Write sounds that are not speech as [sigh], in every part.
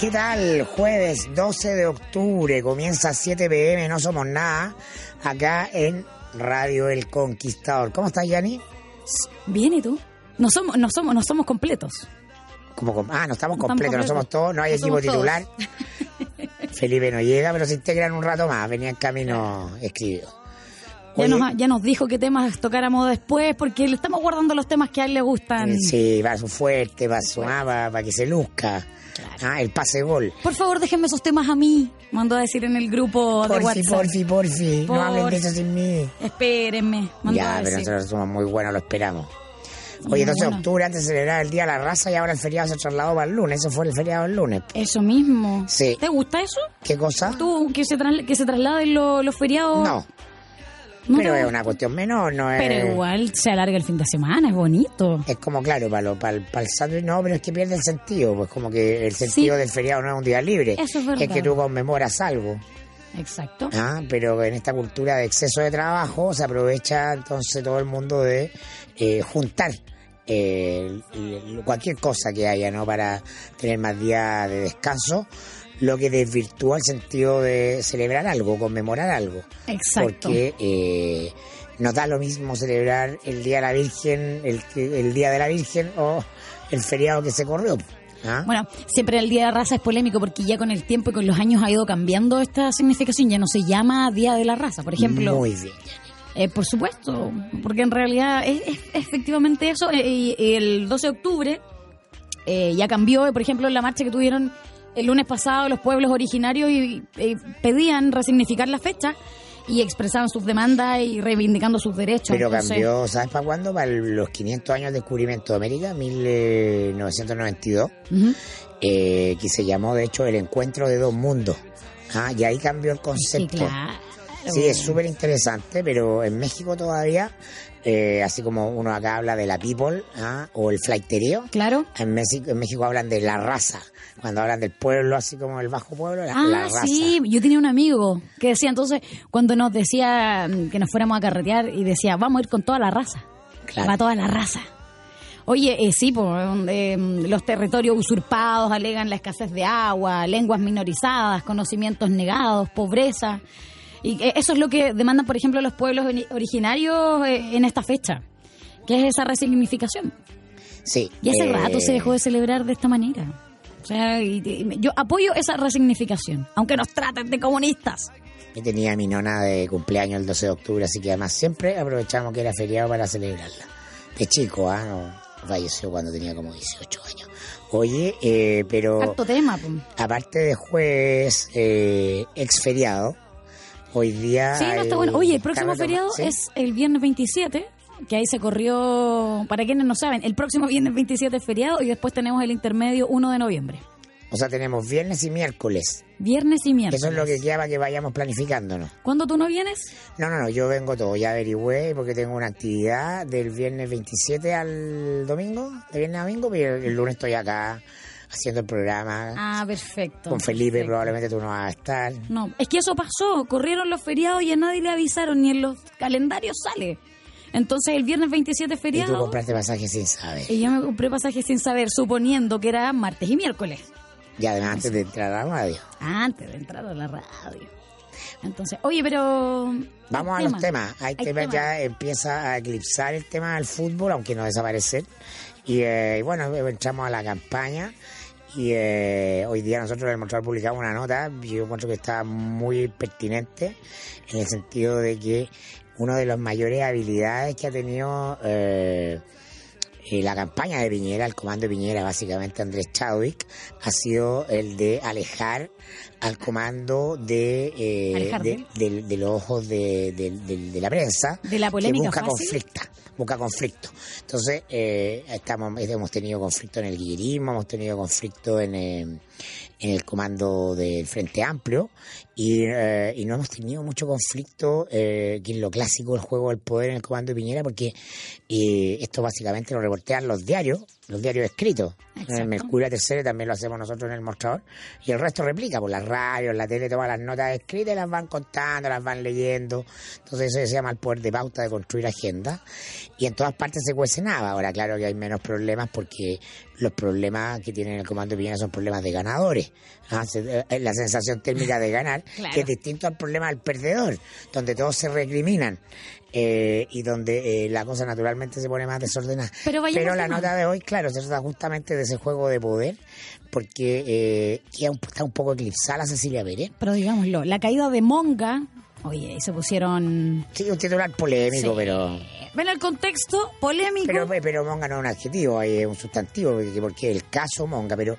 ¿Qué tal? Jueves 12 de octubre, comienza a 7 pm, no somos nada, acá en Radio El Conquistador. ¿Cómo estás, Yanni? Bien, ¿y tú? No somos, no somos, no somos completos. Como, com- ah, no estamos No completos, no somos todos, no hay No equipo titular. [laughs] Felipe no llega, pero se integran un rato más, venía en camino escribido. Ya nos, ya nos dijo qué temas tocáramos después, porque le estamos guardando los temas que a él le gustan. Sí, va su fuerte, va su va- para que se luzca. Ah, el pase gol. Por favor, déjenme esos temas a mí. Mandó a decir en el grupo de Porfi, WhatsApp. porfi, porfi. No hablen de eso sin mí. Espérenme. Mandó Ya, a pero decir. nosotros somos muy buenos, lo esperamos. Oye, 12 de Bueno. octubre, antes de celebrar el Día de la Raza, y ahora el feriado se trasladó para el lunes. Eso fue el feriado del lunes. Eso mismo. Sí. ¿Te gusta eso? ¿Qué cosa? ¿Tú que se, trasla- que se trasladen lo- los feriados? No, ¿No pero te es una cuestión menor, no es... Pero igual se alarga el fin de semana, es bonito. Es como, claro, para, lo, para, el, para el sándwich, no, pero es que pierde el sentido. Pues como que el sentido Sí. del feriado no es un día libre. Eso es verdad. que tú conmemoras algo. Exacto. ¿ah? Pero en esta cultura de exceso de trabajo se aprovecha entonces todo el mundo de eh, juntar eh, cualquier cosa que haya, ¿no? Para tener más días de descanso, lo que desvirtúa el sentido de celebrar algo, conmemorar algo. Exacto. Porque eh, nos da lo mismo celebrar el Día de la Virgen, el, el Día de la Virgen o el feriado que se corrió. ¿ah? Bueno, siempre el Día de la Raza es polémico porque ya con el tiempo y con los años ha ido cambiando esta significación. Ya no se llama Día de la Raza, por ejemplo. Muy bien. Eh, por supuesto, porque en realidad es, es efectivamente eso. Eh, y- el 12 de octubre eh, ya cambió, por ejemplo, la marcha que tuvieron el lunes pasado los pueblos originarios y, eh, pedían resignificar la fecha y expresaban sus demandas y reivindicando sus derechos. Pero Entonces, cambió, ¿sabes para cuándo? Para los 500 años del descubrimiento de América, 1992, ujú. eh, que se llamó de hecho el encuentro de dos mundos. Ah, y ahí cambió el Sí, concepto. claro. Sí, es súper interesante, pero en México todavía, eh, así como uno acá habla de la people ah, o el flighterío, Claro. en México, en México hablan de la raza. Cuando hablan del pueblo, así como el bajo pueblo, la, la Ah, raza. sí, yo tenía un amigo que decía entonces, cuando nos decía mm, que nos fuéramos a carretear y decía, vamos a ir con toda la raza, Claro. va toda la raza. Oye, eh, sí, pues, eh, los territorios usurpados alegan la escasez de agua, lenguas minorizadas, conocimientos negados, pobreza. Y eh, eso es lo que demandan, por ejemplo, los pueblos ori- originarios eh, en esta fecha, que es esa resignificación. Sí. Y hace eh, rato se dejó de celebrar de esta manera. O sea, y- y- yo apoyo esa resignificación, aunque nos traten de comunistas. Yo tenía mi nona de cumpleaños el 12 de octubre, así que además siempre aprovechamos que era feriado para celebrarla. De chico, ¿ah? No, falleció cuando tenía como 18 años. Oye, eh, pero Harto tema. aparte de jueves eh, ex feriado, hoy día... Sí, no está bueno. Oye, el próximo feriado es el viernes 27, que ahí se corrió, para quienes no saben, el próximo viernes 27 es feriado y después tenemos el intermedio 1 de noviembre. O sea, tenemos viernes y miércoles. Viernes y miércoles. Eso es lo que queda para que vayamos planificándonos. ¿Cuándo tú no vienes? No, no, no, yo vengo todo, ya averigüé porque tengo una actividad del viernes 27 al domingo, de viernes a domingo, pero el lunes estoy acá haciendo el programa Ah, perfecto. con Felipe, perfecto. probablemente tú no vas a estar. No, es que eso pasó, corrieron los feriados y a nadie le avisaron, ni en los calendarios sale. Entonces el viernes 27 es Y tú feriado. compraste pasaje sin saber. Y yo me compré pasajes sin saber, suponiendo que era martes y miércoles. Y además antes de entrar a la radio. Antes de entrar a la radio. Entonces, oye, pero. Vamos a los temas. Hay, temas, temas. ya empieza a eclipsar el tema del fútbol, aunque no desaparecer. Y, eh, y bueno, entramos a la campaña. Y eh, hoy día nosotros en el Montreal publicamos una nota, yo encuentro que está muy pertinente, en el sentido de que una de las mayores habilidades que ha tenido eh, eh, la campaña de Piñera, el comando de Piñera, básicamente Andrés Chadwick, ha sido el de alejar al comando de, eh, de, de- los ojos de, la prensa De la que polémica busca fácil. conflicto busca conflicto. Entonces eh, estamos hemos tenido conflicto en el guillerismo hemos tenido conflicto en, eh, en el comando del Frente Amplio y, eh, y no hemos tenido mucho conflicto eh, que en lo clásico del juego del poder en el comando de Piñera porque eh, esto básicamente lo reportean los diarios los diarios escritos. En Exacto. el Mercurio Tercero también lo hacemos nosotros en el mostrador y el resto replica por las radios, la tele toma las notas escritas y las van contando, las van leyendo. Entonces eso se llama el poder de pauta de construir agenda y en todas partes se cuece nada ahora claro que hay menos problemas porque los problemas que tienen el comando de Piñera son problemas de ganadores. Ah, se- eh, la sensación térmica de ganar Claro. que es distinto al problema del perdedor donde todos se recriminan eh, y donde eh, la cosa naturalmente se pone más desordenada Pero la nota de hoy claro se trata justamente de ese juego de poder porque eh, un- está un poco eclipsada la Cecilia Pérez Pero digámoslo, la caída de Monga, oye, se pusieron... sí un titular polémico Sí. pero Ven el contexto polémico. Pero, pero Monga no es un adjetivo, es un sustantivo, porque, el caso Monga, pero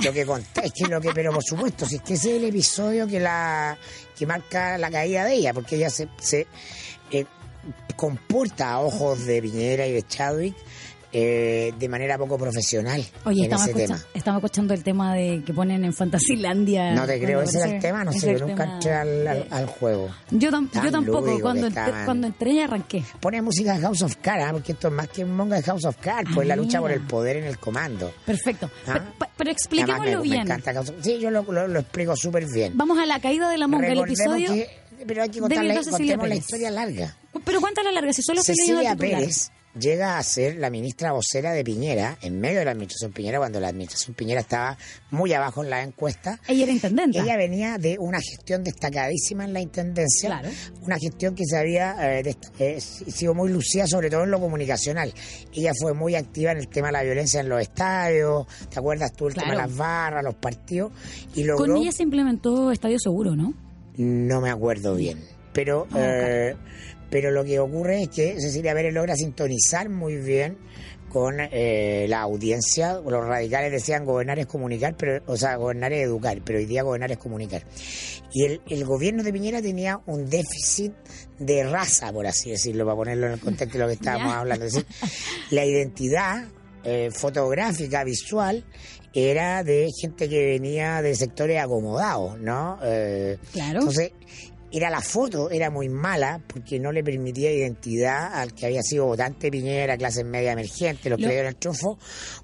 lo que conté, es lo que, pero por supuesto, si es que ese es el episodio que la que marca la caída de ella, porque ella se, se eh, comporta a ojos de Piñera y de Chadwick eh, de manera poco profesional Oye, en estamos, ese escucha- tema. estamos escuchando el tema de que ponen en Fantasilandia. No te creo, ese era el tema, no sé, yo nunca entré al, al- al juego. Yo, tam- Tan yo tampoco, cuando, estaban. cuando entré y arranqué. Pone música de House of Cards, ¿ah? porque esto es más que Monga de House of Cards, pues Ah, la lucha por el poder en el comando. Perfecto. Ah. Pero, pero expliquémoslo me, me bien. encanta House of- Sí, yo lo, lo- lo explico súper bien. Vamos a la caída de la monga, el episodio. que- pero hay que contar de la, historia larga. Pero cuéntala larga, si solo leyendo Cecilia. Pérez llega a ser la ministra vocera de Piñera en medio de la administración Piñera, cuando la administración Piñera estaba muy abajo en la encuesta. Ella era intendente. Ella venía de una gestión destacadísima en la intendencia, Claro. una gestión que se había eh, eh, sido muy lucida, sobre todo en lo comunicacional. Ella fue muy activa en el tema de la violencia en los estadios, ¿te acuerdas tú? El tema de las barras, los partidos, y logró... Con ella se implementó Estadio Seguro, ¿no? No me acuerdo bien. Pero, Ah, eh, pero lo que ocurre es que Cecilia Pérez logra sintonizar muy bien con eh, la audiencia. Los radicales decían gobernar es comunicar, pero, o sea, gobernar es educar, pero hoy día gobernar es comunicar. Y el, el gobierno de Piñera tenía un déficit de raza, por así decirlo, para ponerlo en el contexto de lo que estábamos hablando. Es decir, la identidad eh, fotográfica, visual, era de gente que venía de sectores acomodados, ¿no? Eh, Claro. entonces, era la foto, era muy mala porque no le permitía identidad al que había sido votante Piñera, clase media emergente, los Lo- que le dieron el triunfo,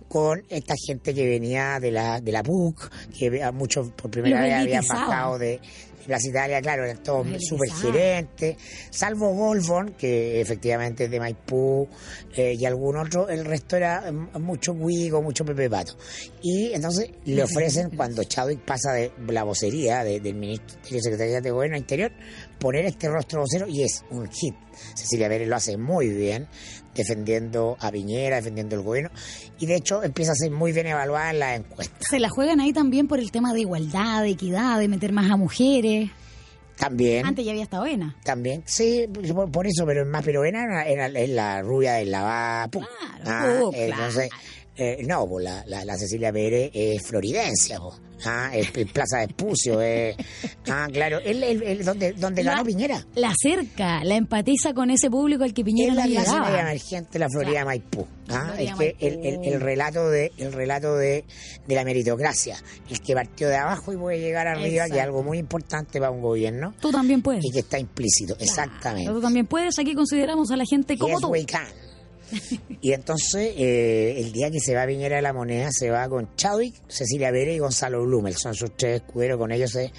con esta gente que venía de la, de la PUC, que muchos por primera Los vez habían bajado de, Plaza Italia, claro, eran todos elitizados. gerentes, salvo Golfon, que efectivamente es de Maipú, eh, y algún otro, el resto era mm, mucho Guigo, mucho Pepe Pato. Y entonces le ofrecen, cuando Chadwick pasa de la vocería de- del Ministerio de Secretaría de Gobierno Interior, poner este rostro vocero y es un hit. Cecilia Pérez lo hace muy bien, defendiendo a Piñera, defendiendo el gobierno, y de hecho empieza a ser muy bien evaluada en las encuestas. Se la juegan ahí también por el tema de igualdad, de equidad, de meter más a mujeres. También. Antes ya había estado buena. También, sí, por, eso, pero más peruana era, era- es la rubia del lavapu. Claro, oh, entonces, eh, no, pues la, la, la Cecilia Pérez es floridencia, po. ah, es, es Plaza de Espucio, es, ah, claro, él, él- él- donde, donde ganó La- Piñera. La acerca, la empatiza con ese público al que Piñera es no la clase llegaba. emergente, la Florida Claro. Maipú. Ah, es que el, el, el relato de el relato de, de la meritocracia, el que partió de abajo y puede llegar arriba, que es Exacto. algo muy importante para un gobierno Tú también puedes. y que está implícito, exactamente. Tú también puedes. Aquí consideramos a la gente como Yes, tú. we can. Y entonces, eh, el día que se va a Piñera de la Moneda, se va con Chadwick, Cecilia Pérez y Gonzalo Blumel. Son sus tres escuderos. Con ellos se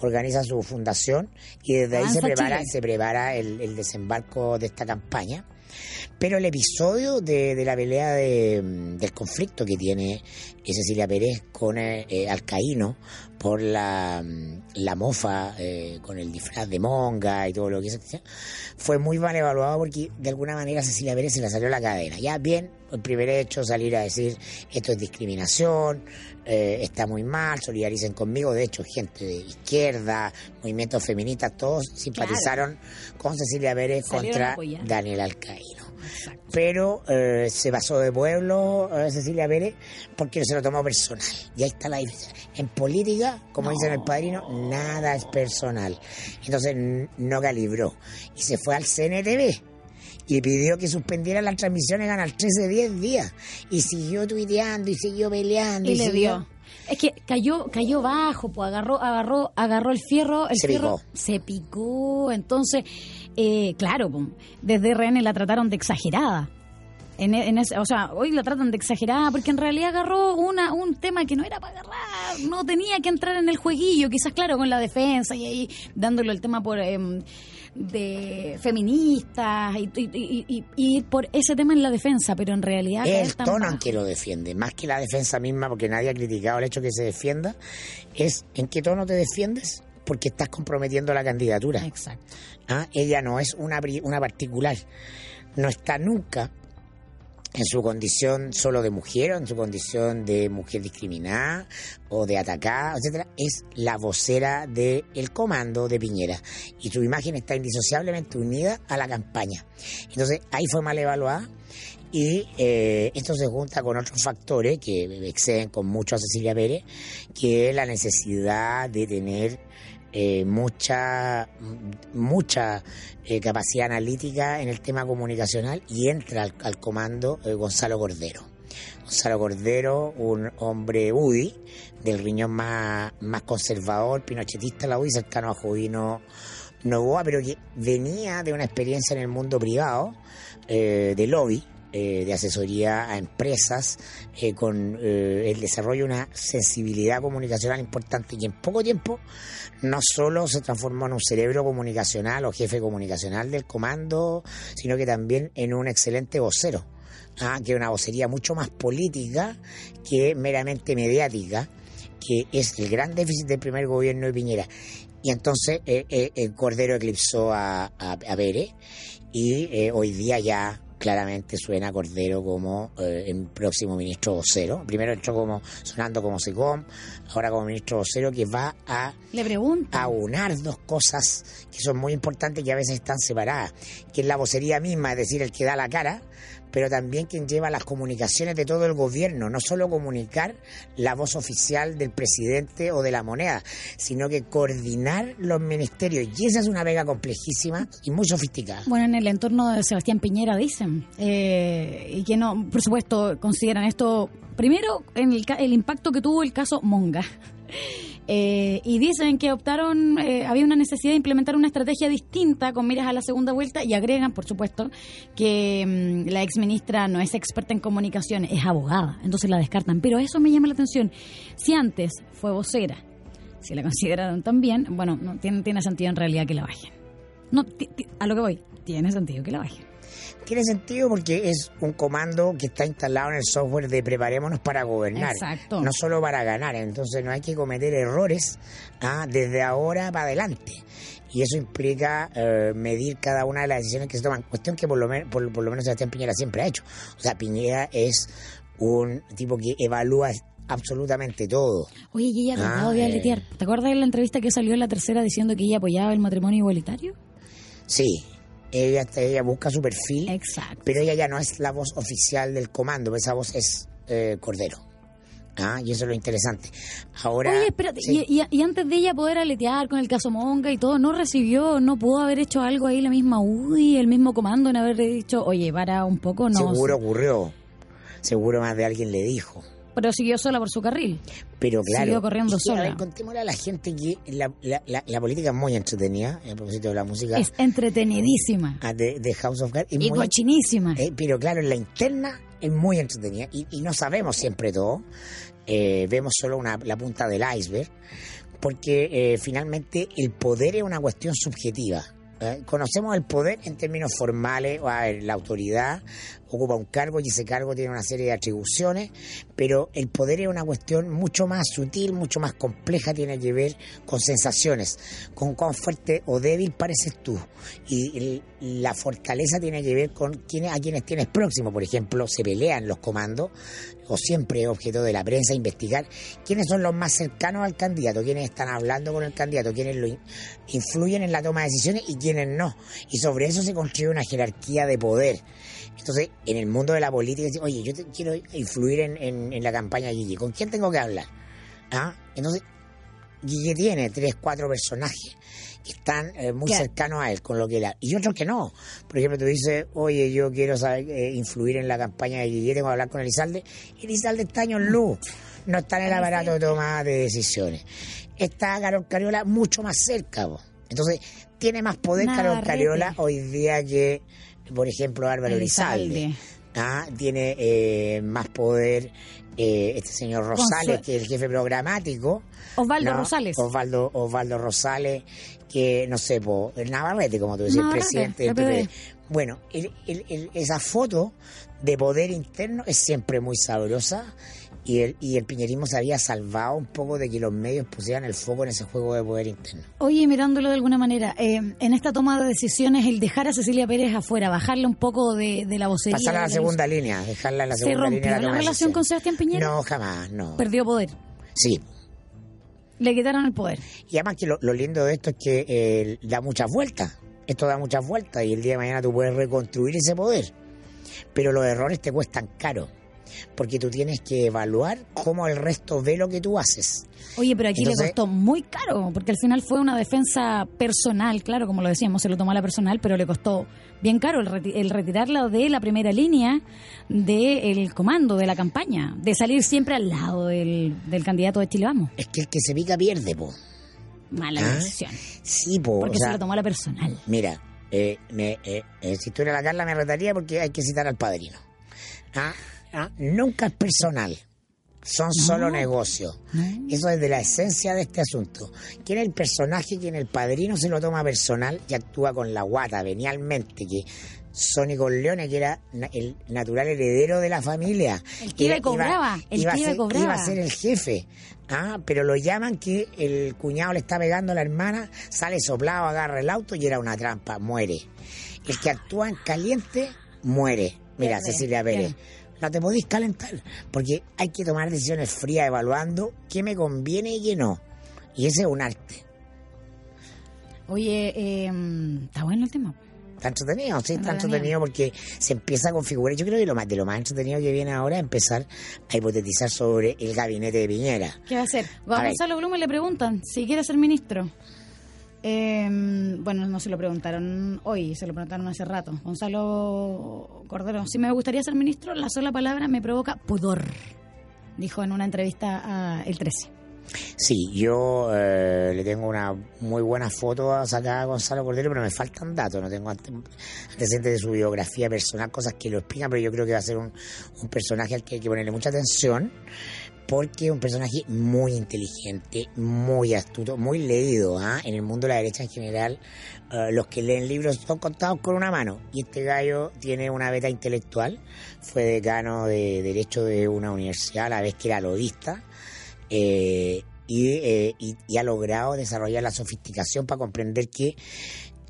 organiza su fundación y desde ahí se Avanza prepara, Chile. se prepara el, el desembarco de esta campaña. Pero el episodio de, de la pelea de, del conflicto que tiene Cecilia Pérez con eh, eh, Alcaíno por la, la mofa eh, con el disfraz de monga y todo lo que es fue muy mal evaluado porque de alguna manera Cecilia Pérez se le salió la cadena. Ya bien, el primer hecho salir a decir esto es discriminación, eh, está muy mal, solidaricen conmigo. De hecho, gente de izquierda, movimientos feministas, todos simpatizaron con Cecilia Pérez Salieron contra. Daniel Alcaíno. Pero eh, se pasó de pueblo eh, Cecilia Pérez porque se lo tomó personal. Y ahí está la diferencia. En política, como dicen el padrino, nada es personal. Entonces no calibró. Y se fue al CNTV y pidió que suspendieran las transmisiones Canal 13 10 días. Y siguió tuiteando y siguió peleando. Y Y, le siguió- dio. Es que cayó, cayó bajo, pues agarró, agarró, agarró el fierro, el Se fierro picó. se picó. Entonces, eh, claro, pues, desde RN la trataron de exagerada. En, e- en ese- o sea, hoy la tratan de exagerada porque en realidad agarró una, un tema que no era para agarrar, no tenía que entrar en el jueguillo, quizás claro, con la defensa y ahí dándole el tema por em, de feministas y, y- y- por ese tema en la defensa, pero en realidad Es el tono bajo. en que lo defiende, más que la defensa misma, porque nadie ha criticado el hecho que se defienda, es en qué tono te defiendes, porque estás comprometiendo la candidatura. Exacto. ¿Ah? Ella no es una, una particular, no está nunca en su condición solo de mujer o en su condición de mujer discriminada o de atacada, etcétera, es la vocera del comando de Piñera y su imagen está indisociablemente unida a la campaña. Entonces ahí fue mal evaluada y eh, esto se junta con otros factores que exceden con mucho a Cecilia Pérez, que es la necesidad de tener eh, mucha mucha eh, capacidad analítica en el tema comunicacional y entra al, comando eh, Gonzalo Cordero. Gonzalo Cordero, un hombre UDI, del riñón más, más conservador, pinochetista la UDI, cercano a Jovino Novoa, pero que venía de una experiencia en el mundo privado, de lobby, de asesoría a empresas, con el desarrollo de una sensibilidad comunicacional importante y en poco tiempo no solo se transformó en un cerebro comunicacional o jefe comunicacional del comando, sino que también en un excelente vocero, ah, que una vocería mucho más política que meramente mediática, que es el gran déficit del primer gobierno de Piñera. Y entonces eh, eh, el Cordero eclipsó a, a, a Pérez y eh, hoy día ya claramente suena Cordero como eh, el próximo ministro vocero. Primero entró como sonando como SECOM, ahora como ministro vocero que va a Le pregunto. aunar dos cosas que son muy importantes y que a veces están separadas, que es la vocería misma, es decir, el que da la cara, pero también quien lleva las comunicaciones de todo el gobierno, no solo comunicar la voz oficial del presidente o de la moneda, sino que coordinar los ministerios. Y esa es una vega complejísima y muy sofisticada. Bueno, en el entorno de Sebastián Piñera dicen, eh, y que no, por supuesto, consideran esto, primero, en el, el impacto que tuvo el caso Monga. [laughs] Eh, y dicen que optaron, eh, había una necesidad de implementar una estrategia distinta con miras a la segunda vuelta y agregan, por supuesto, que mm, la exministra no es experta en comunicación, es abogada, entonces la descartan. Pero eso me llama la atención. Si antes fue vocera, si la consideraron también, bueno, no, tiene, sentido en realidad que la bajen. A lo que voy, tiene sentido que la bajen. Tiene sentido porque es un comando que está instalado en el software de preparémonos para gobernar, Exacto. no solo para ganar. Entonces no hay que cometer errores ah, desde ahora para adelante. Y eso implica eh, medir cada una de las decisiones que se toman. Cuestión que por lo, men- por, por lo menos Sebastián Piñera siempre ha hecho. O sea, Piñera es un tipo que evalúa absolutamente todo. Oye, y ella ha Ah, de eh. aletear. ¿Te acuerdas de la entrevista que salió en la tercera diciendo que ella apoyaba el matrimonio igualitario? Sí, ella, ella busca su perfil. Exacto. pero ella ya no es la voz oficial del comando, esa voz es eh, Cordero. Ah, y eso es lo interesante. Ahora, Oye, espérate, sí, y, y- y antes de ella poder aletear con el caso Monga y todo, ¿no recibió, no pudo haber hecho algo ahí la misma UDI, el mismo comando, en haber dicho, oye, para un poco, no. seguro ocurrió, seguro más de alguien le dijo. Pero siguió sola por su carril. Pero claro, Siguió corriendo es que, a sola. ver, contémosle a la gente que la, la- la- la política es muy entretenida, a propósito de la música Es entretenidísima ah, de, de House of Cards, y muy- cochinísima. Eh, pero claro, en la interna es muy entretenida y, y no sabemos siempre todo. Eh, vemos solo una, la punta del iceberg, porque eh, finalmente el poder es una cuestión subjetiva. ¿Eh? Conocemos el poder en términos formales, o, la autoridad ocupa un cargo y ese cargo tiene una serie de atribuciones, pero el poder es una cuestión mucho más sutil, mucho más compleja, tiene que ver con sensaciones, con cuán fuerte o débil pareces tú. Y el- la fortaleza tiene que ver con quiénes, a quienes tienes próximo. Por ejemplo, se pelean los comandos, o siempre objeto de la prensa investigar quiénes son los más cercanos al candidato, quiénes están hablando con el candidato, quiénes lo in- influyen en la toma de decisiones y quiénes no. Y sobre eso se construye una jerarquía de poder. Entonces, en el mundo de la política, oye, yo te- quiero influir en, en- en la campaña de Guille, ¿con quién tengo que hablar? ¿Ah? Entonces, Guille tiene tres, cuatro personajes están eh, muy Claro. cercanos a él, con lo que él y otros que no. Por ejemplo, tú dices, oye, yo quiero saber, eh, influir en la campaña de Guille, tengo que hablar con Elizalde. Elizalde está años luz, no está en el aparato de toma de decisiones. Está Carol Cariola mucho más cerca, po. entonces tiene más poder Carol. Cariola hoy día que, por ejemplo, Álvaro Elizalde. Elizalde. Ah, tiene eh, más poder eh, este señor Rosales, que es el jefe programático. Osvaldo ¿no? Rosales. Osvaldo, Osvaldo Rosales, que no sé, po, el Navarrete, como tú decías, el presidente del. PPD. Bueno, el- el- el- esa foto de poder interno es siempre muy sabrosa y el, y el piñerismo se había salvado un poco de que los medios pusieran el foco en ese juego de poder interno. Oye, mirándolo de alguna manera, eh, en esta toma de decisiones, el dejar a Cecilia Pérez afuera, bajarle un poco de, de la vocería. Pasar a la segunda línea, dejarla en la ¿Se segunda rompió línea. la de relación con. Sebastián Piñera? No, jamás, no. Perdió poder. Sí, Le quitaron el poder. Y además que lo, lo lindo de esto es que eh, da muchas vueltas. Esto da muchas vueltas y el día de mañana tú puedes reconstruir ese poder. Pero los errores te cuestan caro. Porque tú tienes que evaluar cómo el resto ve lo que tú haces. Oye, pero aquí Entonces- le costó muy caro, porque al final fue una defensa personal, claro, como lo decíamos, se lo tomó a la personal, pero le costó bien caro el, reti- el retirarla de la primera línea del comando, de la campaña, de salir siempre al lado del, del candidato de Chile Vamos. Es que el que se pica pierde, po. Mala Ah, decisión, Sí, po. porque o sea, se lo tomó a la personal. Mira, eh, me, eh, eh, si estuviera la Carla me retaría porque hay que citar al padrino. Ah, ah, nunca es personal. Son solo negocios. Eso es de la esencia de este asunto. ¿Quién es el personaje que en el padrino se lo toma personal y actúa con la guata venialmente? Que Sonny Corleone, que era el natural heredero de la familia. El que iba cobraba, el iba a ser- cobraba. iba a ser el jefe. Ah, pero lo llaman que el cuñado le está pegando a la hermana, sale soplado, agarra el auto y era una trampa, muere. El que actúa en caliente, muere. Mira, Cecilia Pérez. No te podéis calentar, porque hay que tomar decisiones frías evaluando qué me conviene y qué no. Y ese es un arte. Oye, eh, está bueno el tema. Está entretenido, sí, está Entretenido. porque se empieza a configurar. Yo creo que lo más, de lo más entretenido que viene ahora es empezar a hipotetizar sobre el gabinete de Piñera. ¿Qué va a hacer? A A ver. Gonzalo Blumen le preguntan si quiere ser ministro. Eh, bueno, no se lo preguntaron hoy, se lo preguntaron hace rato. Gonzalo Cordero, si me gustaría ser ministro, la sola palabra me provoca pudor, dijo en una entrevista a El 13. Sí, yo eh, le tengo una muy buena foto sacada a Gonzalo Cordero, pero me faltan datos, no tengo ante- antecedentes de su biografía personal, cosas que lo explican, pero yo creo que va a ser un personaje al que hay que ponerle mucha atención, porque es un personaje muy inteligente, muy astuto, muy leído, ¿ah? En el mundo de la derecha en general, eh, los que leen libros son contados con una mano, y este gallo tiene una beta intelectual, fue decano de Derecho de una universidad, a la vez que era lobista, eh, y, eh, y- y ha logrado desarrollar la sofisticación para comprender que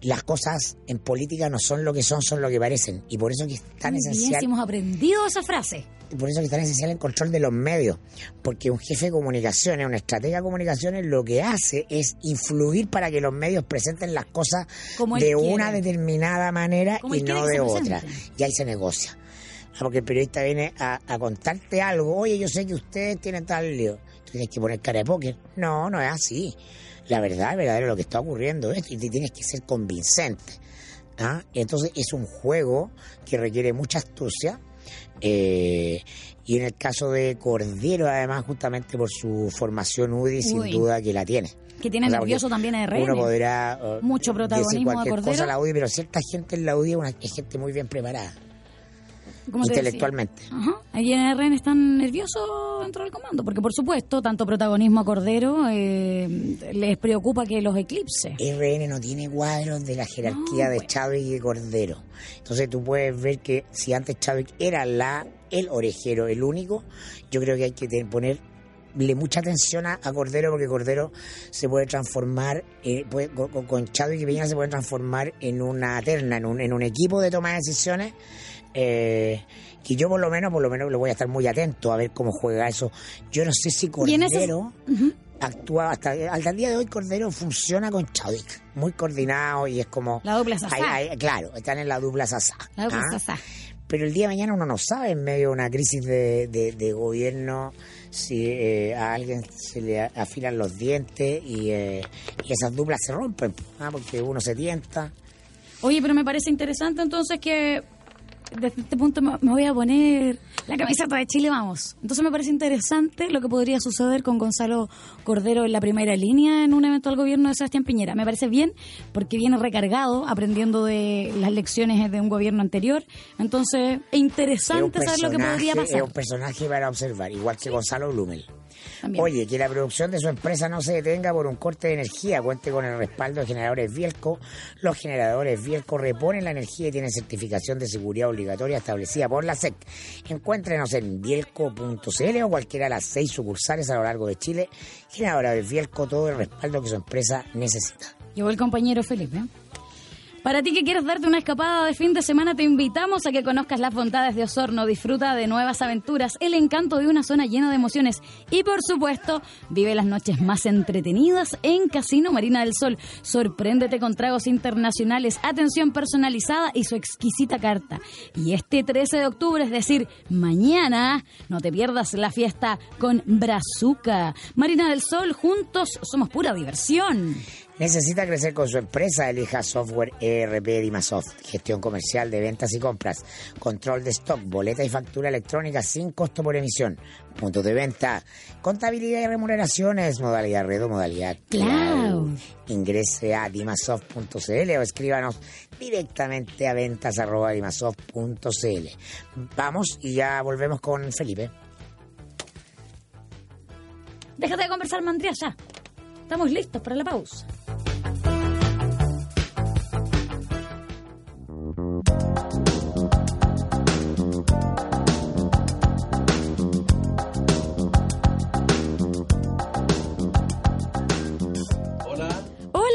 las cosas en política no son lo que son, son lo que parecen. Y por eso que es tan Muy bien, esencial, si hemos aprendido esa frase. y por eso que es tan esencial el control de los medios. Porque un jefe de comunicaciones, una estratega de comunicaciones, lo que hace es influir para que los medios presenten las cosas Como de quiere. una determinada manera Como y no de otra. Y ahí se negocia. Ah, Porque el periodista viene a, a contarte algo. Oye, yo sé que ustedes tienen tal lío. Tú tienes que poner cara de póker. No, no es así. La verdad, verdadero lo que está ocurriendo es y te tienes que ser convincente. ¿ah? Entonces es un juego que requiere mucha astucia. eh, y en el caso de Cordero, además, justamente por su formación UDI, sin Uy. duda que la tiene. Que tiene O sea, nervioso también a RN. Uno podrá eh, Mucho decir protagonismo de cualquier Cordero. cosa a la UDI, pero cierta gente en la UDI es, una, es gente muy bien preparada. Intelectualmente. Ajá. Aquí en RN están nerviosos dentro del comando, porque por supuesto, tanto protagonismo a Cordero eh, les preocupa que los eclipse. RN no tiene cuadros de la jerarquía No, de pues. Chadwick y Cordero. Entonces tú puedes ver que si antes Chadwick era la el orejero, el único, yo creo que hay que te- ponerle mucha atención a, a Cordero porque Cordero se puede transformar, eh, puede- con, con- Chadwick y Peña se puede transformar en una terna, en un, en un equipo de toma de decisiones. Eh, que yo por lo menos, por lo menos le voy a estar muy atento a ver cómo juega eso. Yo no sé si en ese- Cordero actúa hasta, hasta el día de hoy Cordero funciona con Chadwick muy coordinado y es como La dupla ahí- claro están en la dupla sasá La dupla ¿ah? pero el día de mañana uno no sabe en medio de una crisis de, de- de gobierno si eh, a alguien se le afilan los dientes y, eh, y esas duplas se rompen ¿ah? porque uno se tienta Oye, pero me parece interesante entonces que desde este punto me voy a poner la camiseta de Chile, vamos. Entonces me parece interesante lo que podría suceder con Gonzalo Cordero en la primera línea en un evento del gobierno de Sebastián Piñera. Me parece bien porque viene recargado, aprendiendo de las lecciones de un gobierno anterior. Entonces, es interesante saber lo que podría es pasar. un personaje para observar igual que Gonzalo Blumel También. Oye, que la producción de su empresa no se detenga por un corte de energía. Cuente con el respaldo de generadores Bielco. Los generadores Bielco reponen la energía y tienen certificación de seguridad obligatoria establecida por la SEC. Encuéntrenos en bielco.cl o cualquiera de las seis sucursales a lo largo de Chile. Generadores Bielco, todo el respaldo que su empresa necesita. Llegó el compañero Felipe. Para ti que quieres darte una escapada de fin de semana, te invitamos a que conozcas las bondades de Osorno, disfruta de nuevas aventuras, el encanto de una zona llena de emociones y, por supuesto, vive las noches más entretenidas en Casino Marina del Sol. Sorpréndete con tragos internacionales, atención personalizada y su exquisita carta. Y este 13 de octubre, es decir, mañana, no te pierdas la fiesta con Brazuca. Marina del Sol, juntos somos pura diversión. Necesita crecer con su empresa, elija software ERP Dimasoft, gestión comercial de ventas y compras, control de stock, boleta y factura electrónica sin costo por emisión, puntos de venta, contabilidad y remuneraciones, modalidad red o modalidad Cloud. Ingrese a dimasoft.cl o escríbanos directamente a ventas arroba dimasoft.cl. Vamos y ya volvemos con Felipe. Déjate de conversar, Mandria, ya. Estamos listos para la pausa.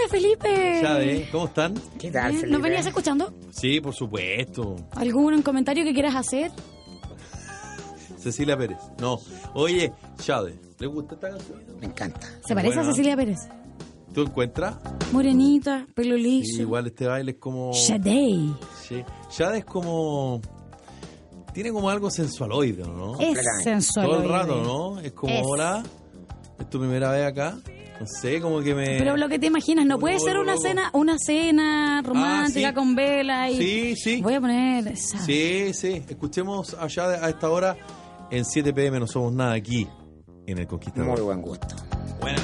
Hola, Felipe. Chade, ¿cómo están? ¿Qué tal, Felipe? ¿Nos venías escuchando? Sí, por supuesto. ¿Algún comentario que quieras hacer? Cecilia Pérez. No. Oye, Chade, ¿le gusta esta canción? Me encanta. ¿Se parece Bueno. a Cecilia Pérez? ¿Tú encuentras? Morenita, pelo Sí, liso. igual este baile es como... Shadei. Sí. Chade es como... Tiene como algo sensualoide, ¿no? Es Completamente. sensual. Todo el rato, ¿no? Es como, Es. hola, es tu primera vez acá. No sé, como que me... Pero lo que te imaginas, no puede ser una loco. cena, una cena romántica Ah, sí. con vela y Sí, sí. voy a poner esa. Sí, sí. Escuchemos allá a esta hora en 7 pm No Somos Nada aquí en El Conquistador. Muy buen gusto. Buenas.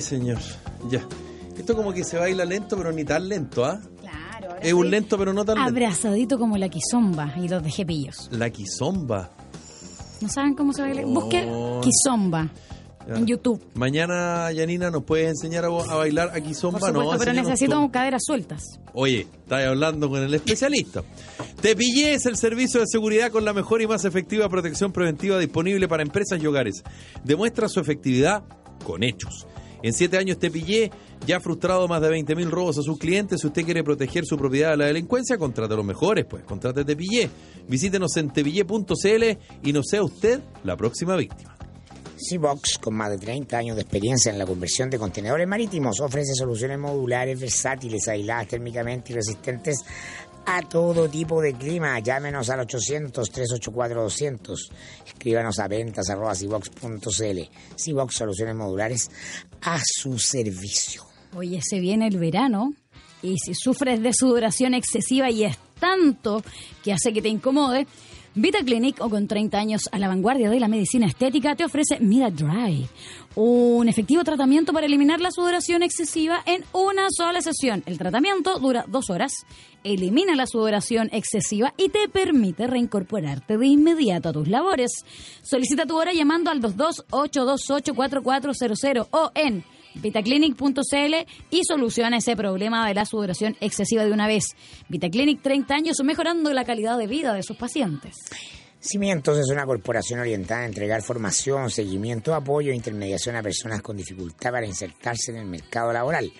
Ay, señor. Ya. Esto como que se baila lento, pero ni tan lento, ¿ah? Claro. Es un lento, pero no tan lento. Abrazadito como la quizomba y los de Jepillos. La quizomba. ¿No saben cómo se baila? No. Busque quizomba Ya. en YouTube. Mañana, Yanina, ¿nos puedes enseñar a, a bailar a quizomba? Por supuesto, no, pero necesito tú. caderas sueltas. Oye, estás hablando con el especialista. Te pillé es el servicio de seguridad con la mejor y más efectiva protección preventiva disponible para empresas y hogares. Demuestra su efectividad con hechos. En siete años Tepillé ya ha frustrado más de 20.000 robos a sus clientes. Si usted quiere proteger su propiedad de la delincuencia, contrate a los mejores, pues contrate Tepillé. Visítenos en tepillé.cl y no sea usted la próxima víctima. Seabox, con más de 30 años de experiencia en la conversión de contenedores marítimos, ofrece soluciones modulares, versátiles, aisladas térmicamente y resistentes a todo tipo de clima. Llámenos al 800-384-200. Escríbanos a ventas arroba soluciones modulares a su servicio. Oye, se viene el verano y si sufres de sudoración excesiva y es tanto que hace que te incomode, Vita Clinic, o con 30 años a la vanguardia de la medicina estética, te ofrece Mida Dry, un efectivo tratamiento para eliminar la sudoración excesiva en una sola sesión. El tratamiento dura dos horas, elimina la sudoración excesiva y te permite reincorporarte de inmediato a tus labores. Solicita tu hora llamando al 22-828-4400 o en vitaclinic.cl y soluciona ese problema de la sudoración excesiva de una vez. Vitaclinic 30 años mejorando la calidad de vida de sus pacientes. Cimientos es una corporación orientada a entregar formación, seguimiento, apoyo e intermediación a personas con dificultad para insertarse en el mercado laboral.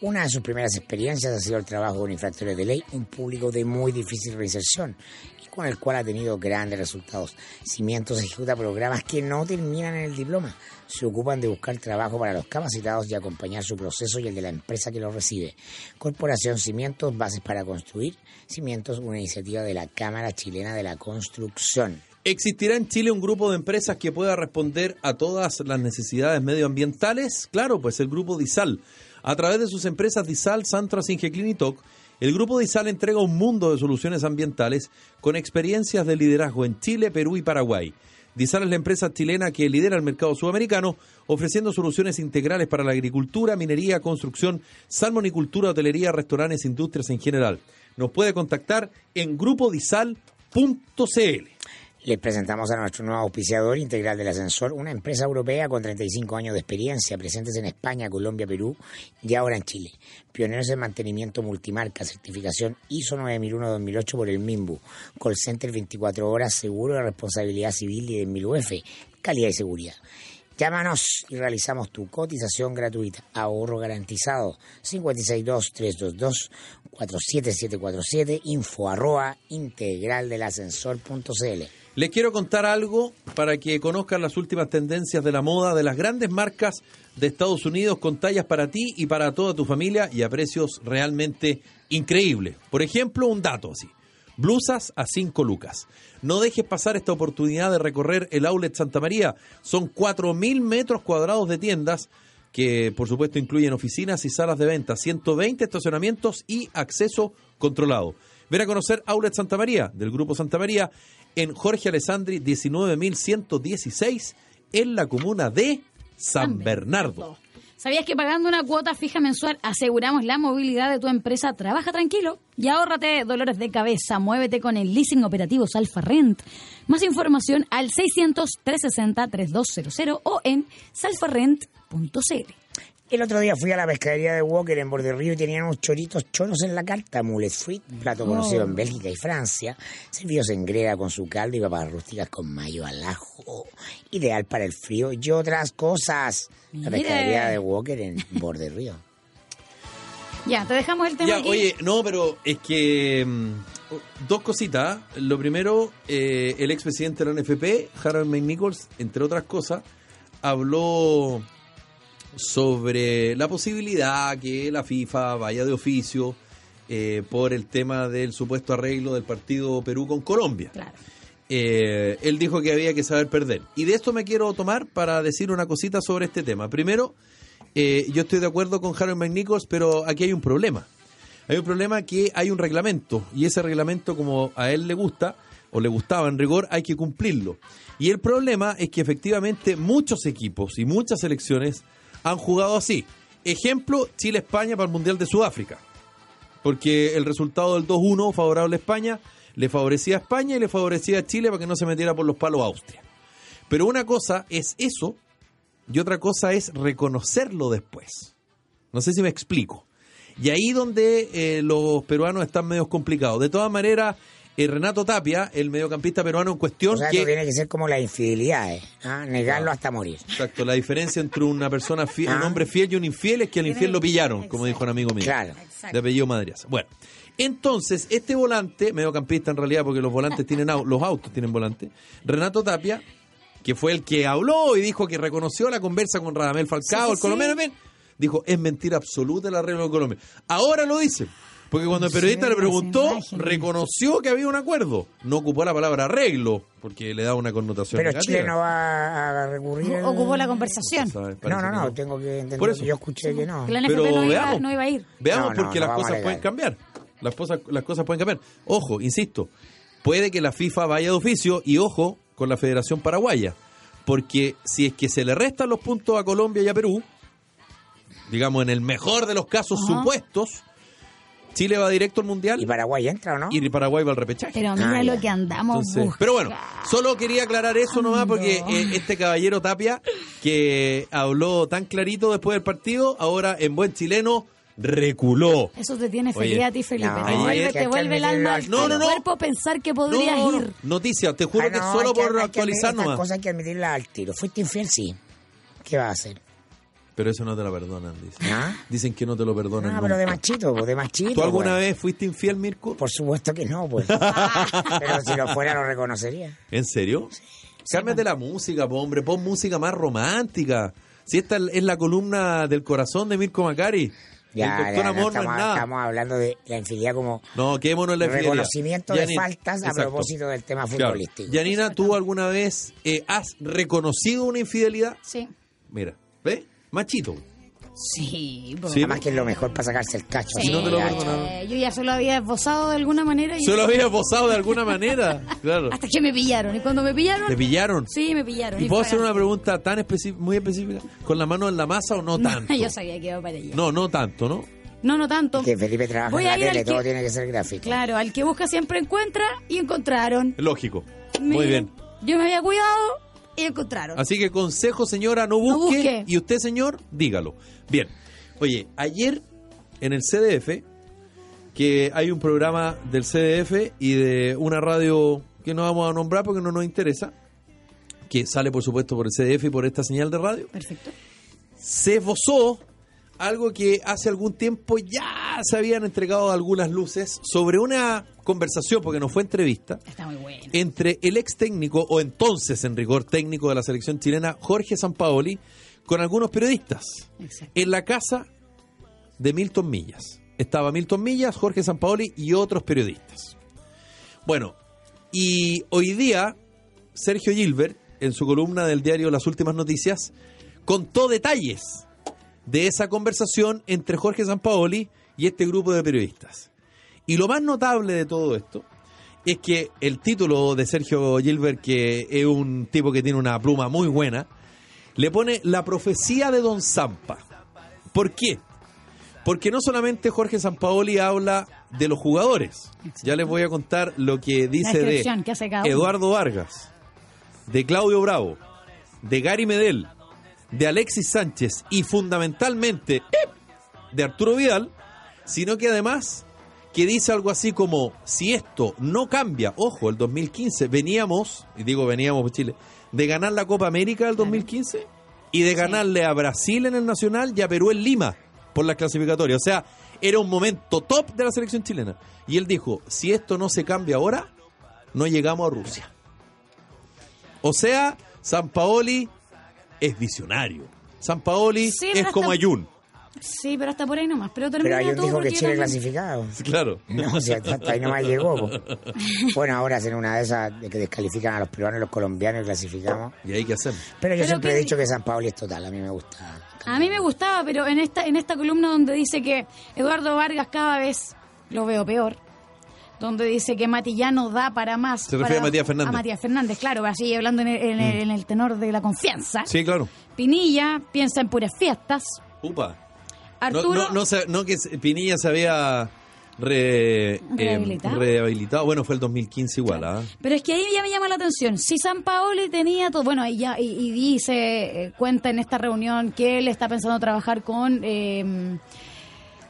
Una de sus primeras experiencias ha sido el trabajo con infractores de ley, un público de muy difícil reinserción con el cual ha tenido grandes resultados. Cimientos ejecuta programas que no terminan en el diploma. Se ocupan de buscar trabajo para los capacitados y acompañar su proceso y el de la empresa que los recibe. Corporación Cimientos, bases para construir. Cimientos, una iniciativa de la Cámara Chilena de la Construcción. ¿Existirá en Chile un grupo de empresas que pueda responder a todas las necesidades medioambientales? Claro, pues el grupo DISAL. A través de sus empresas DISAL, Santra, Singeclin y TOC, el grupo DISAL entrega un mundo de soluciones ambientales con experiencias de liderazgo en Chile, Perú y Paraguay. DISAL es la empresa chilena que lidera el mercado sudamericano, ofreciendo soluciones integrales para la agricultura, minería, construcción, salmonicultura, hotelería, restaurantes, industrias en general. Nos puede contactar en grupodisal.cl. Les presentamos a nuestro nuevo auspiciador integral del ascensor, una empresa europea con 35 años de experiencia, presentes en España, Colombia, Perú y ahora en Chile. Pioneros en mantenimiento multimarca, certificación ISO 9001-2008 por el MIMBU, call center 24 horas, seguro de responsabilidad civil y de 1000 UF, calidad y seguridad. Llámanos y realizamos tu cotización gratuita. Ahorro garantizado. 562-322-47747. Info arroba integral del ascensor.cl. Les quiero contar algo para que conozcan las últimas tendencias de la moda de las grandes marcas de Estados Unidos con tallas para ti y para toda tu familia y a precios realmente increíbles. Por ejemplo, un dato así. Blusas a 5 lucas. No dejes pasar esta oportunidad de recorrer el Outlet Santa María. Son 4.000 metros cuadrados de tiendas que por supuesto incluyen oficinas y salas de venta, 120 estacionamientos y acceso controlado. Ven a conocer Outlet Santa María del Grupo Santa María en Jorge Alessandri 19116 en la comuna de San Bernardo. ¿Sabías que pagando una cuota fija mensual aseguramos la movilidad de tu empresa? Trabaja tranquilo y ahórrate dolores de cabeza. Muévete con el leasing operativo Alfa Rent. Más información al 600-360-3200 o en salfarrent.cl. El otro día fui a la pescadería de Walker en Borde Río y tenían unos choritos choros en la carta, mulet fruit, plato conocido en Bélgica y Francia, servidos en greda con su caldo y papas rústicas con mayo al ajo, ideal para el frío y otras cosas. La pescadería de Walker en Borde Río. [laughs] Ya, te dejamos el tema Ya, aquí. oye, no, pero es que mm, dos cositas. Lo primero, eh, el expresidente de la NFP, Harold McNichols, entre otras cosas, habló sobre la posibilidad que la FIFA vaya de oficio eh, por el tema del supuesto arreglo del partido Perú con Colombia. Claro. Eh, él dijo que había que saber perder. Y de esto me quiero tomar para decir una cosita sobre este tema. Primero, eh, yo estoy de acuerdo con Harold McNichols, pero aquí hay un problema. Hay un problema que hay un reglamento, y ese reglamento, como a él le gusta, o le gustaba en rigor, hay que cumplirlo. Y el problema es que efectivamente muchos equipos y muchas selecciones han jugado así. Ejemplo, Chile-España para el Mundial de Sudáfrica. Porque el resultado del 2-1 favorable a España le favorecía a España y le favorecía a Chile para que no se metiera por los palos a Austria. Pero una cosa es eso y otra cosa es reconocerlo después. No sé si me explico. Y ahí donde eh, los peruanos están medio complicados. De todas maneras, eh, Renato Tapia, el mediocampista peruano en cuestión, O sea, que esto tiene que ser como las infidelidades, ¿ah? negarlo hasta morir. Exacto, la diferencia entre una persona fiel, un Ah. hombre fiel y un infiel es que al infiel lo pillaron, como dijo un amigo mío. Claro. De apellido Madriaza. Bueno, entonces, este volante, mediocampista en realidad, porque los volantes tienen au- los autos tienen volante, Renato Tapia, que fue el que habló y dijo que reconoció la conversa con Radamel Falcao, Sí, sí, el colombiano, sí. dijo, es mentira absoluta el arreglo de Colombia. Ahora lo dice. Porque cuando el periodista le preguntó, reconoció que había un acuerdo. No ocupó la palabra arreglo, porque le da una connotación Pero negativa. Chile no va a recurrir. Ocupó la conversación. ¿Sabes? No, no, no, tengo que entender. Por eso. Yo escuché que no. Que la NFP Pero no, iba, veamos. no iba a ir. Veamos No, no, porque no las cosas pueden cambiar. Las cosas, las cosas pueden cambiar. Ojo, insisto, puede que la FIFA vaya de oficio y ojo con la Federación Paraguaya. Porque si es que se le restan los puntos a Colombia y a Perú, digamos en el mejor de los casos Ajá. supuestos, Chile va directo al Mundial ¿Y Paraguay entra o no? y Paraguay va al repechaje. Pero mira Ah, lo que andamos Entonces, buscando. pero bueno, solo quería aclarar eso nomás porque eh, este caballero Tapia, que habló tan clarito después del partido, ahora en buen chileno reculó. Eso te tiene Oye, feliz a ti, Felipe. no, te vuelve, te vuelve el alma al al No, no, no. cuerpo pensar que podrías No, no, ir. Noticias, te juro Ah, que no, solo hay que- por hay que actualizar admitir- nomás. Estas cosas hay que admitirlas al tiro. Fuiste infiel, sí. ¿Qué vas a hacer? Pero eso no te lo perdonan, dicen. ¿Ah? Dicen que no te lo perdonan. Ah, pero de nunca. machito, pues, de machito. ¿Tú alguna pues. vez fuiste infiel, Mirko? Por supuesto que no, pues. [laughs] pero si lo fuera, lo reconocería. ¿En serio? Cálmate la música, po, hombre. Pon música más romántica. Si esta es la columna del corazón de Mirko Macari. Ya, el doctor ya, no, Amor no estamos, es nada. estamos hablando de la infidelidad como No, quedémonos en la infidelidad. reconocimiento de faltas a Exacto. propósito del tema Claro. futbolístico. Yanina, ¿tú alguna vez eh, has reconocido una infidelidad? Sí. Mira, ¿ves? Machito. Sí, po. Sí. Además que es lo mejor para sacarse el cacho. Sí, Si no te lo gacho. eh, yo ya se lo había esbozado de alguna manera y Se lo había posado de alguna manera. [laughs] Claro. hasta que me pillaron. Y cuando me pillaron, ¿Te pillaron? sí, me pillaron. ¿Y puedo hacer una pregunta tan específica, muy específica? ¿Con la mano en la masa o [laughs] no tanto? yo sabía que iba para allá. No, no tanto, ¿no? No, no tanto. Que Felipe trabaja Voy en la a ir al tele, que- todo tiene que ser gráfico. Claro, al que busca siempre encuentra y encontraron. Lógico. Muy Miren, bien. Yo me había cuidado encontraron. Así que consejo, señora, no busque. busque. Y usted, señor, dígalo. Bien. Oye, ayer en el CDF, que hay un programa del CDF y de una radio que no vamos a nombrar porque no nos interesa, que sale por supuesto por el CDF y por esta señal de radio, Perfecto. se esbozó algo que hace algún tiempo ya se habían entregado algunas luces sobre una conversación, porque no fue entrevista, Está muy bueno. entre el ex técnico, o entonces en rigor técnico de la selección chilena, Jorge Sampaoli, con algunos periodistas, Exacto. en la casa de Milton Millas. Estaba Milton Millas, Jorge Sampaoli y otros periodistas. Bueno, y hoy día Sergio Gilbert, en su columna del diario Las Últimas Noticias, contó detalles de esa conversación entre Jorge Sampaoli y este grupo de periodistas. Y lo más notable de todo esto es que el título de Sergio Gilbert, que es un tipo que tiene una pluma muy buena, le pone La profecía de Don Zampa. ¿Por qué? Porque no solamente Jorge Sampaoli habla de los jugadores. Ya les voy a contar lo que dice de. Eduardo Vargas, de Claudio Bravo, de Gary Medel, de Alexis Sánchez y fundamentalmente de Arturo Vidal, sino que además que dice algo así como, si esto no cambia, ojo, el 2015 veníamos, y digo veníamos por Chile, de ganar la Copa América del 2015 y de ganarle a Brasil en el Nacional y a Perú en Lima por las clasificatorias. O sea, era un momento top de la selección chilena. Y él dijo, si esto no se cambia ahora, no llegamos a Rusia. O sea, San Paoli es visionario. San Paoli Sí, es como hasta- Ayun. Sí, pero hasta por ahí nomás. Pero Pero Ayun dijo que Chile eran- clasificado. Claro. [laughs] No, o sea, hasta ahí nomás llegó. po. [laughs] Bueno, ahora hacen una de esas de que descalifican a los peruanos y los colombianos y clasificamos. ¿Y ahí qué hacemos? Pero yo Pero siempre que- he dicho que San Paoli es total, a mí me gusta. A mí me gustaba, pero en esta, en esta columna donde dice que Eduardo Vargas cada vez lo veo peor, donde dice que Mati ya no da para más. Se refiere para- a Matías Fernández. A Matías Fernández, claro, así hablando en el, en el- en el tenor de la confianza. Sí, claro. Pinilla piensa en puras fiestas. Upa. Arturo, No, no, no, se- no que Pinilla se había re- em, Rehabilitado. rehabilitado. Bueno, fue el 2015 igual, ¿ah? Pero es que ahí ya me llama la atención. Si San Paoli tenía todo, bueno, y, ya, y, y dice, eh, cuenta en esta reunión que él está pensando trabajar con...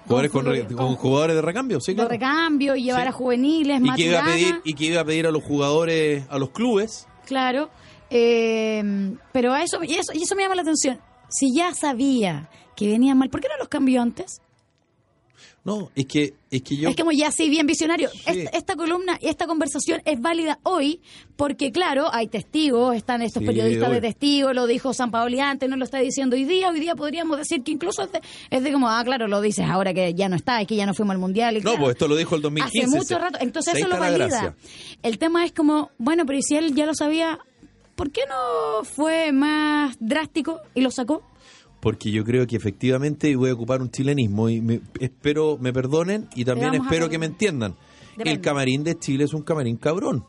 Jugadores con, con- con jugadores de recambio, sí, de claro. recambio y llevar Sí. a juveniles, y que iba a Maturana, pedir y que iba a pedir a los jugadores, a los clubes. claro. eh, pero a eso, y eso, y eso me llama la atención. Si ya sabía que venían mal, ¿por qué no los cambió antes? No, es que es que yo Es como ya sí, bien visionario. Sí. Esta, esta columna y esta conversación es válida hoy porque, claro, hay testigos, están estos Sí, periodistas de testigos, lo dijo San Paoli antes, no lo está diciendo hoy día. Hoy día podríamos decir que incluso es de, es de como, ah, claro, lo dices ahora que ya no está, es que ya no fuimos al mundial. y No, claro, pues esto lo dijo el 2015. Hace mucho rato. Entonces eso lo valida. El tema es como, bueno, pero ¿y si él ya lo sabía? ¿Por qué no fue más drástico y lo sacó? Porque yo creo que efectivamente y voy a ocupar un chilenismo y me- espero me perdonen y también espero que me entiendan. Depende. El camarín de Chile es un camarín cabrón.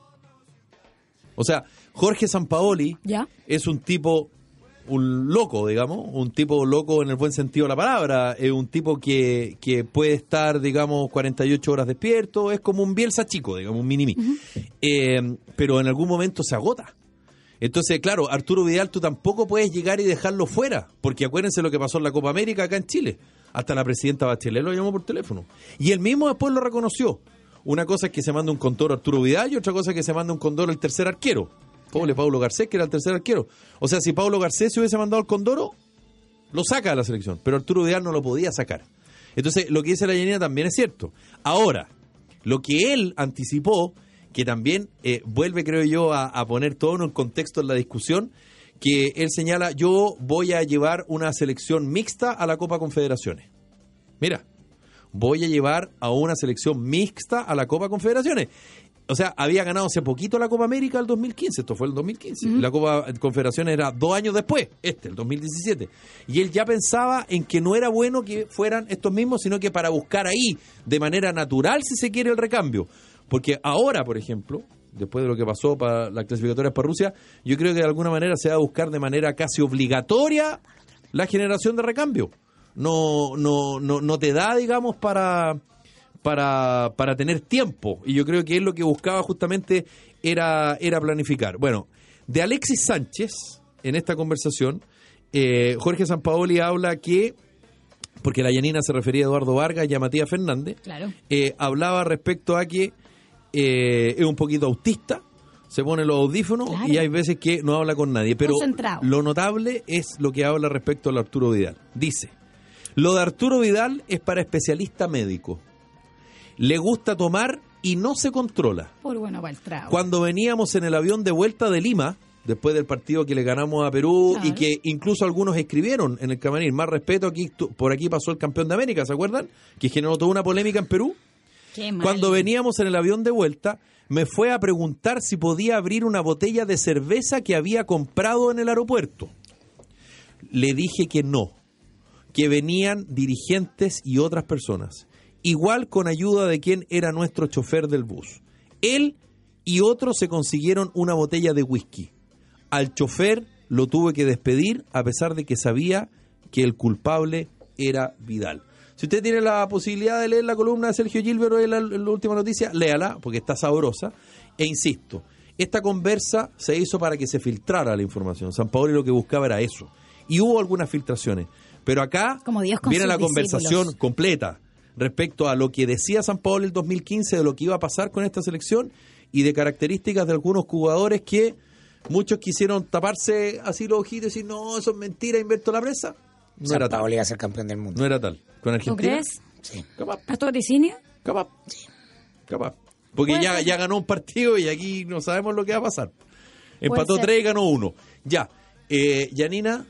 O sea, Jorge Sampaoli ¿Ya? es un tipo, un loco, digamos, un tipo loco en el buen sentido de la palabra, es un tipo que, que puede estar, digamos, 48 horas despierto, es como un Bielsa chico, digamos, un mini Eh, pero en algún momento se agota. Entonces, claro, Arturo Vidal tú tampoco puedes llegar y dejarlo fuera, porque acuérdense lo que pasó en la Copa América acá en Chile. Hasta la presidenta Bachelet lo llamó por teléfono. Y él mismo después lo reconoció. Una cosa es que se manda un condoro Arturo Vidal y otra cosa es que se manda un condoro el tercer arquero. Pobre Pablo Garcés, que era el tercer arquero. O sea, si Pablo Garcés se hubiese mandado el condoro, lo saca de la selección. Pero Arturo Vidal no lo podía sacar. Entonces, lo que dice la Yanina también es cierto. Ahora, lo que él anticipó, que también eh, vuelve, creo yo, a, a poner todo en un contexto en la discusión, que él señala, yo voy a llevar una selección mixta a la Copa Confederaciones. Mira, voy a llevar a una selección mixta a la Copa Confederaciones. O sea, había ganado hace poquito la Copa América el 2015, esto fue el 2015. La Copa Confederaciones era dos años después, este, el 2017. Y él ya pensaba en que no era bueno que fueran estos mismos, sino que para buscar ahí, de manera natural, si se quiere, el recambio. Porque ahora, por ejemplo, después de lo que pasó para las clasificatorias para Rusia, yo creo que de alguna manera se va a buscar de manera casi obligatoria la generación de recambio. No, no, no, no te da, digamos, para, para, para tener tiempo. Y yo creo que él lo que buscaba justamente era, era planificar. Bueno, de Alexis Sánchez, en esta conversación, eh, Jorge Sampaoli habla que, porque la Yanina se refería a Eduardo Vargas y a Matías Fernández, Claro. eh, hablaba respecto a que eh, es un poquito autista, se pone los audífonos Claro. y hay veces que no habla con nadie. Pero Concentrado. lo notable es lo que habla respecto al Arturo Vidal. Dice, lo de Arturo Vidal es para especialista médico. Le gusta tomar y no se controla. Por bueno para el trago. Cuando veníamos en el avión de vuelta de Lima, después del partido que le ganamos a Perú Claro. y que incluso algunos escribieron en el camarín, más respeto, aquí por aquí pasó el campeón de América, ¿se acuerdan? Que generó toda una polémica en Perú. Cuando veníamos en el avión de vuelta, me fue a preguntar si podía abrir una botella de cerveza que había comprado en el aeropuerto. Le dije que no, que venían dirigentes y otras personas, igual con ayuda de quien era nuestro chofer del bus. Él y otros se consiguieron una botella de whisky. Al chofer lo tuve que despedir a pesar de que sabía que el culpable era Vidal. Si usted tiene la posibilidad de leer la columna de Sergio Gilbert en la, en la última noticia, léala porque está sabrosa. E insisto, esta conversa se hizo para que se filtrara la información. San Paolo lo que buscaba era eso. Y hubo algunas filtraciones. Pero acá Como Dios con viene la conversación discípulos. completa respecto a lo que decía San Paolo el 2015 de lo que iba a pasar con esta selección y de características de algunos jugadores que muchos quisieron taparse así los ojitos y decir, no, eso es mentira, invento la presa. No San era tal. Paoli va a ser campeón del mundo. No era tal. Con ¿Tú Argentina. crees? Sí. Capaz, ¿A tu vaticinio? capaz. Capaz. Porque ya, ser. ya ganó un partido y aquí no sabemos lo que va a pasar. Empató tres y ganó uno. Ya. Eh, Yanina,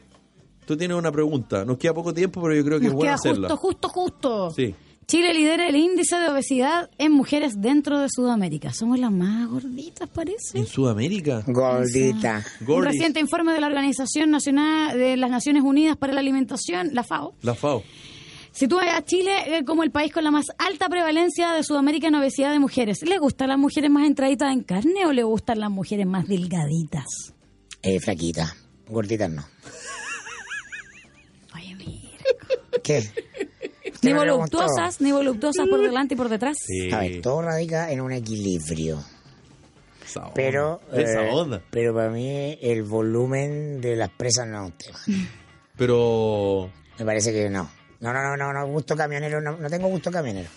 tú tienes una pregunta. Nos queda poco tiempo, pero yo creo que Nos es bueno queda hacerla. justo, justo, justo. Sí. Chile lidera el índice de obesidad en mujeres dentro de Sudamérica. Somos las más gorditas, parece. ¿En Sudamérica? Gordita. Un reciente informe de la Organización Nacional de las Naciones Unidas para la Alimentación, la FAO, La FAO. sitúa a Chile eh, como el país con la más alta prevalencia de Sudamérica en obesidad de mujeres. ¿Le gustan las mujeres más entraditas en carne o le gustan las mujeres más delgaditas? Eh, flaquita. Gordita no. [laughs] Oye, mira. ¿Qué? Ni voluptuosas, ni voluptuosas por delante y por detrás. Sí. A ver, todo radica en un equilibrio. Esa onda. Pero, Esa eh, onda. pero para mí el volumen de las presas no es un tema. Pero... Me parece que no. No, no, no, no, no gusto camionero, no, no tengo gusto camionero.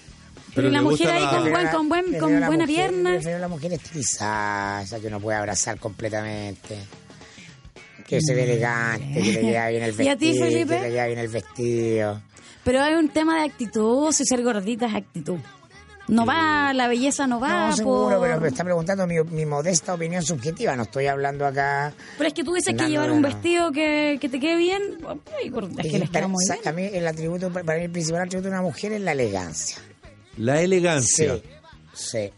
Pero la mujer ahí la- con, buen, con, buen, con buena mujer- pierna. Prefiero la mujer estilizada, esa que uno puede abrazar completamente. Que se ve elegante, que le queda bien el [laughs] ¿Y a ti, vestido, Felipe? que le queda bien el vestido. Pero hay un tema de actitud, si ser gordita es actitud. No va, la belleza no va. No, seguro, por- pero me está preguntando mi, mi modesta opinión subjetiva. No estoy hablando acá. Pero es que tú dices que llevar un no. vestido que, que te quede bien, ay, gordita, es que les queda Para- muy bien. A mí el atributo, para mí el principal atributo de una mujer es la elegancia. La elegancia. Sí, sí.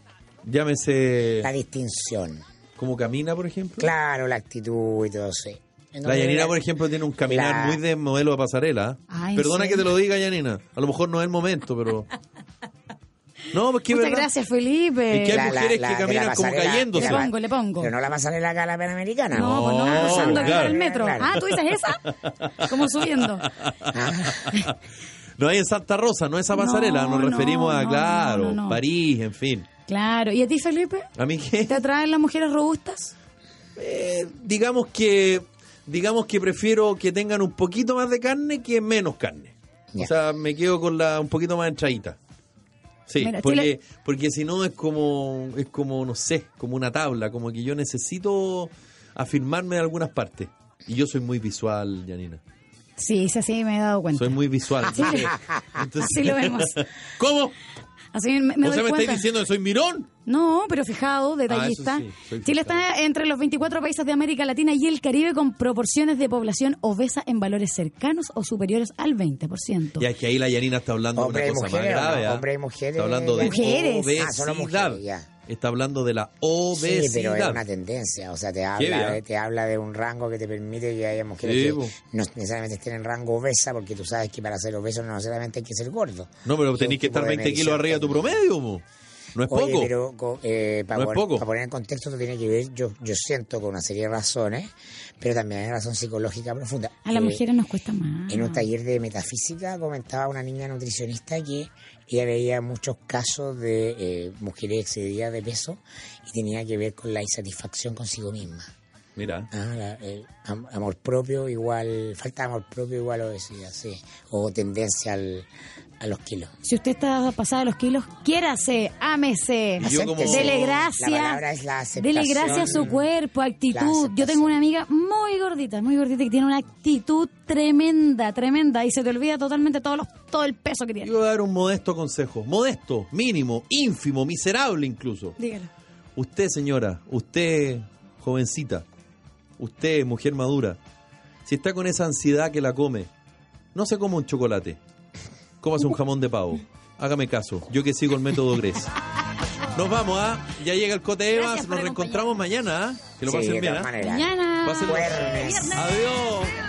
Llámese... La distinción. ¿Cómo camina, por ejemplo? Claro, la actitud y todo, sí. La Yanina, por ejemplo, tiene un caminar La- muy de modelo de pasarela. Ah, ¿en Perdona que te lo diga, Yanina. A lo mejor no es el momento, pero... No, porque Muchas verdad. gracias, Felipe. Es que hay la- mujeres la- que caminan como cayéndose. Le pongo, le pongo. Pero no la pasarela acá a la Panamericana. No, pues no, No, claro. por el metro. Claro. Ah, ¿tú dices esa? Como subiendo. [laughs] No hay en Santa Rosa, no esa pasarela. No, Nos no, referimos a, no, claro, no, no. París, en fin. Claro. ¿Y a ti, Felipe? A mí que... ¿Te atraen las mujeres robustas? Eh, digamos que digamos que prefiero que tengan un poquito más de carne que menos carne. O sea, me quedo con la un poquito más entradita. Sí, Mira, porque, porque si no es como, es como, no sé, como una tabla, como que yo necesito afirmarme en algunas partes. Y yo soy muy visual, Janina. Sí, sí, sí, me he dado cuenta. Soy muy visual. [laughs] Sí. Entonces- Así lo vemos. [laughs] ¿Cómo? Así me, me o sea, doy ¿me cuenta. estáis diciendo que soy mirón? No, pero fijado, detallista. Ah, sí, Chile fijado. está entre los 24 países de América Latina y el Caribe con proporciones de población obesa en valores cercanos o superiores al 20%. Ya es que ahí la Yanina está hablando de una cosa mujeres, más ¿o no? grave. ¿ah? Hombre y mujeres, Está hablando de Mujeres. obesidad. Ah, solo mujeres, ya. Está hablando de la Sí, obesidad. pero es una tendencia, o sea, te habla, de, te habla de un rango que te permite que haya mujeres Sí, que no necesariamente estén en rango obesa, porque tú sabes que para ser obeso no necesariamente hay que ser gordo. No, pero tenés que estar de 20 kilos arriba de tu promedio, mo. No es Oye, poco. pero eh, para, No es poner, poco. para poner en contexto, esto tiene que ver, yo, yo siento, con una serie de razones, pero también hay razón psicológica profunda. A las Eh, mujeres nos cuesta más. En un taller de metafísica comentaba una niña nutricionista que ella veía muchos casos de eh, mujeres excedidas de peso y tenía que ver con la insatisfacción consigo misma. Mira. Ah, la- el am- amor propio igual, falta de amor propio igual obesidad, sí. O tendencia al, a los kilos. Si usted está pasada de los kilos, quiérase, ámese. Como-. Dele La gracia. palabra es la aceptación. Dele gracia a su cuerpo, actitud. Yo tengo una amiga muy gordita, muy gordita, que tiene una actitud tremenda, tremenda. Y se te olvida totalmente todo, los, todo el peso que tiene. Yo voy a dar un modesto consejo. Modesto, mínimo, ínfimo, miserable incluso. Dígalo. Usted, señora, usted, jovencita, usted, mujer madura, si está con esa ansiedad que la come, no se coma un chocolate. Cómase un jamón de pavo. Hágame caso, yo que sigo el método Gres. Nos vamos, ¿ah? Ya llega el Cote Evas, nos reencontramos mañana, ¿ah? Que lo Sí, pasen de bien, ¿ah? maneras. Mañana. Pásenlo. Adiós.